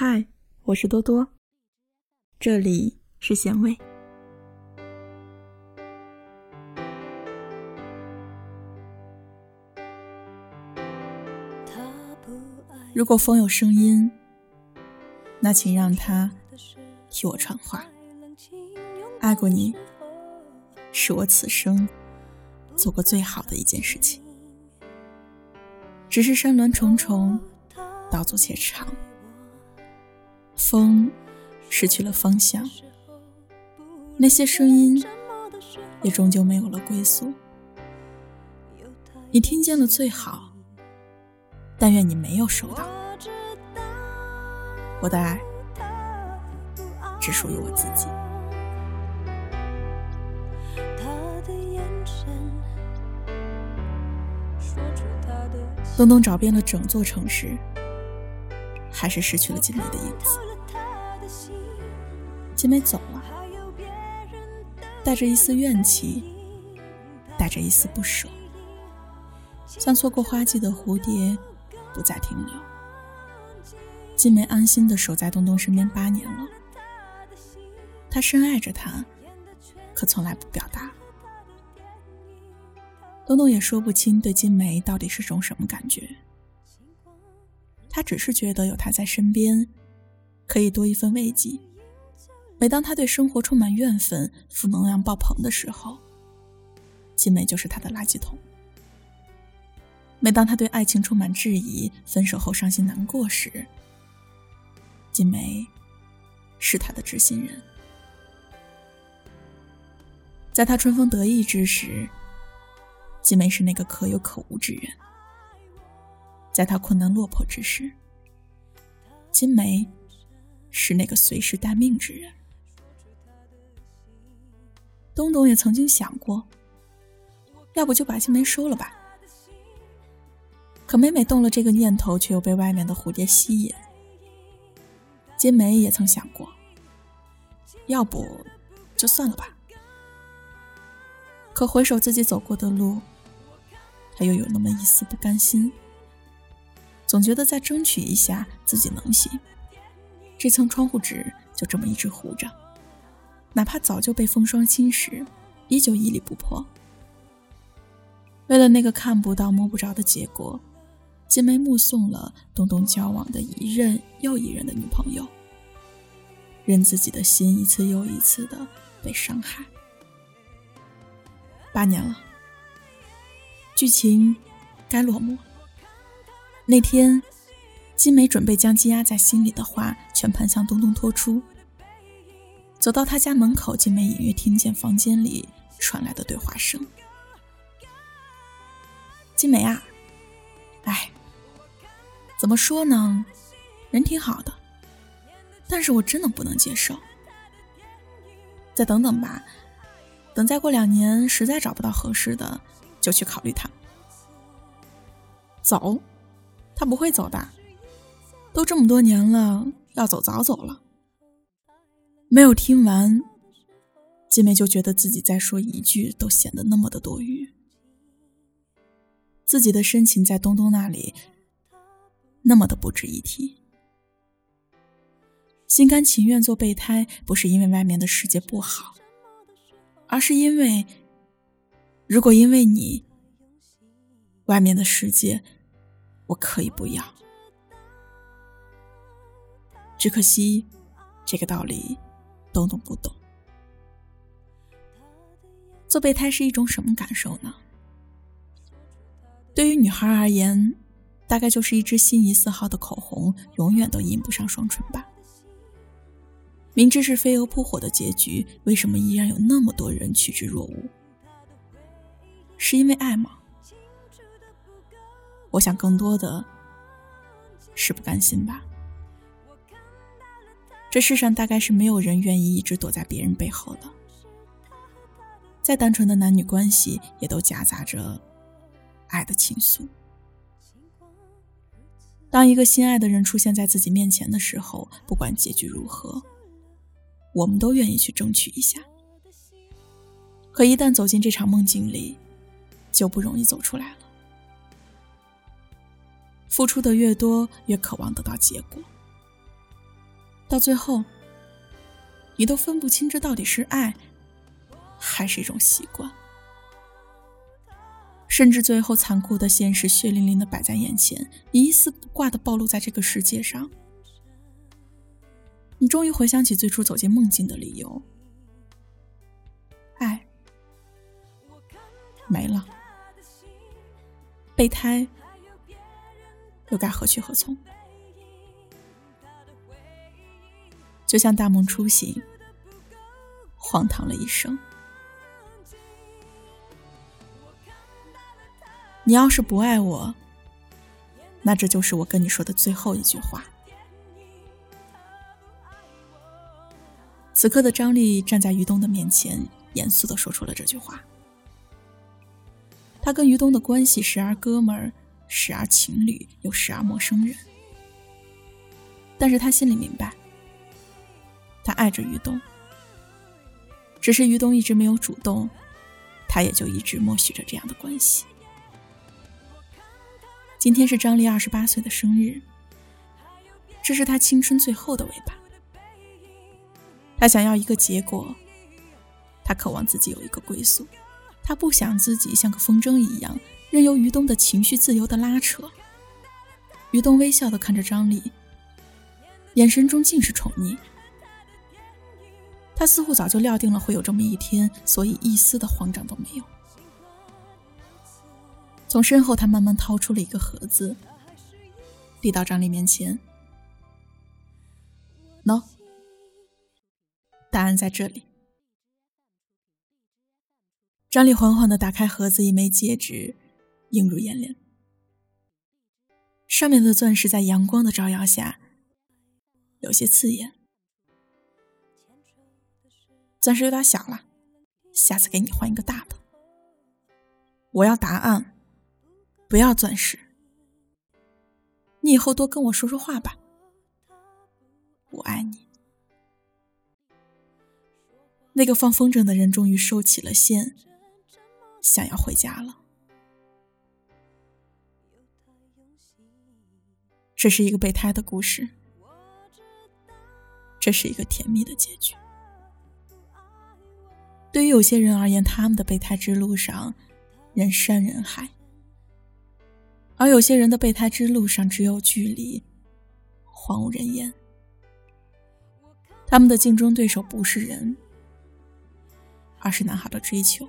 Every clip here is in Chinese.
嗨，我是多多，这里是咸味。如果风有声音，那请让它替我传话。爱过你，是我此生做过最好的一件事情。只是山峦重重，道阻且长。风失去了方向，那些声音也终究没有了归宿。你听见了最好，但愿你没有收到。我的爱只属于我自己。东东找遍了整座城市。还是失去了金梅的影子。金梅走了，带着一丝怨气，带着一丝不舍，像错过花季的蝴蝶，不再停留。金梅安心的守在东东身边八年了，她深爱着他，可从来不表达。东东也说不清对金梅到底是种什么感觉。他只是觉得有他在身边，可以多一份慰藉。每当他对生活充满怨愤、负能量爆棚的时候，金梅就是他的垃圾桶；每当他对爱情充满质疑、分手后伤心难过时，金梅是他的知心人。在他春风得意之时，金梅是那个可有可无之人。在他困难落魄之时，金梅是那个随时待命之人。东东也曾经想过，要不就把金梅收了吧。可每每动了这个念头，却又被外面的蝴蝶吸引。金梅也曾想过，要不就算了吧。可回首自己走过的路，他又有那么一丝不甘心。总觉得再争取一下自己能行，这层窗户纸就这么一直糊着，哪怕早就被风霜侵蚀，依旧屹立不破。为了那个看不到摸不着的结果，金梅目送了东东交往的一任又一任的女朋友，任自己的心一次又一次的被伤害。八年了，剧情该落幕。那天，金梅准备将积压在心里的话全盘向东东托出。走到他家门口，金梅隐约听见房间里传来的对话声：“金梅啊，哎，怎么说呢？人挺好的，但是我真的不能接受。再等等吧，等再过两年，实在找不到合适的，就去考虑他。走。”他不会走的，都这么多年了，要走早走了。没有听完，金梅就觉得自己再说一句都显得那么的多余。自己的深情在东东那里那么的不值一提，心甘情愿做备胎，不是因为外面的世界不好，而是因为，如果因为你，外面的世界。我可以不要，只可惜这个道理东东不懂。做备胎是一种什么感受呢？对于女孩而言，大概就是一支心仪色号的口红永远都印不上双唇吧。明知是飞蛾扑火的结局，为什么依然有那么多人趋之若鹜？是因为爱吗？我想更多的是不甘心吧。这世上大概是没有人愿意一直躲在别人背后的。再单纯的男女关系，也都夹杂着爱的情愫。当一个心爱的人出现在自己面前的时候，不管结局如何，我们都愿意去争取一下。可一旦走进这场梦境里，就不容易走出来了。付出的越多，越渴望得到结果。到最后，你都分不清这到底是爱，还是一种习惯。甚至最后，残酷的现实血淋淋的摆在眼前，你一丝不挂的暴露在这个世界上。你终于回想起最初走进梦境的理由，爱没了，备胎又该何去何从？就像大梦初醒，荒唐了一生。你要是不爱我，那这就是我跟你说的最后一句话。此刻的张丽站在于东的面前，严肃的说出了这句话。他跟于东的关系时而哥们儿，时而情侣，又时而陌生人。但是他心里明白，他爱着于东，只是于东一直没有主动，他也就一直默许着这样的关系。今天是张丽二十八岁的生日，这是她青春最后的尾巴。他想要一个结果，他渴望自己有一个归宿，他不想自己像个风筝一样任由于东的情绪自由的拉扯。于东微笑的看着张丽，眼神中尽是宠溺。他似乎早就料定了会有这么一天，所以一丝的慌张都没有。从身后，他慢慢掏出了一个盒子，递到张丽面前。喏，答案在这里。张丽缓缓的打开盒子，一枚戒指映入眼帘，上面的钻石在阳光的照耀下有些刺眼。钻石有点小了，下次给你换一个大的。我要答案。不要钻石，你以后多跟我说说话吧。我爱你。那个放风筝的人终于收起了线，想要回家了。这是一个备胎的故事，这是一个甜蜜的结局。对于有些人而言，他们的备胎之路上人山人海。而有些人的备胎之路上只有距离，荒无人烟。他们的竞争对手不是人，而是男孩的追求，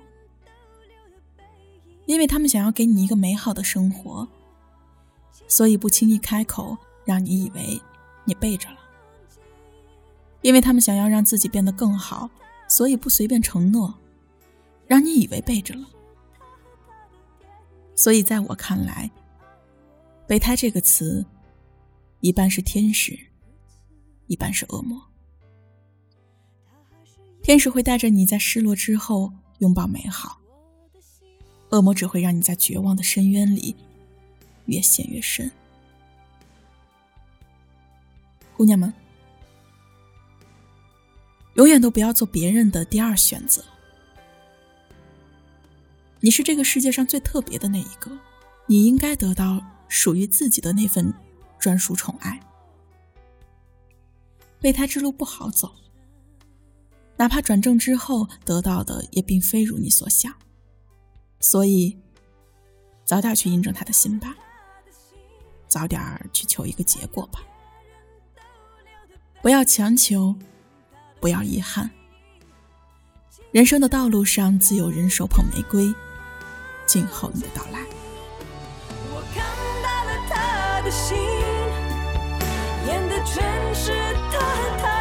因为他们想要给你一个美好的生活，所以不轻易开口，让你以为你背着了；因为他们想要让自己变得更好，所以不随便承诺，让你以为背着了。所以在我看来。备胎这个词，一半是天使，一半是恶魔。天使会带着你在失落之后拥抱美好，恶魔只会让你在绝望的深渊里越陷越深。姑娘们，永远都不要做别人的第二选择。你是这个世界上最特别的那一个，你应该得到。属于自己的那份专属宠爱，备胎之路不好走，哪怕转正之后得到的也并非如你所想，所以早点去印证他的心吧，早点去求一个结果吧，不要强求，不要遗憾，人生的道路上自有人手捧玫瑰，静候你的到来。心演的全是他他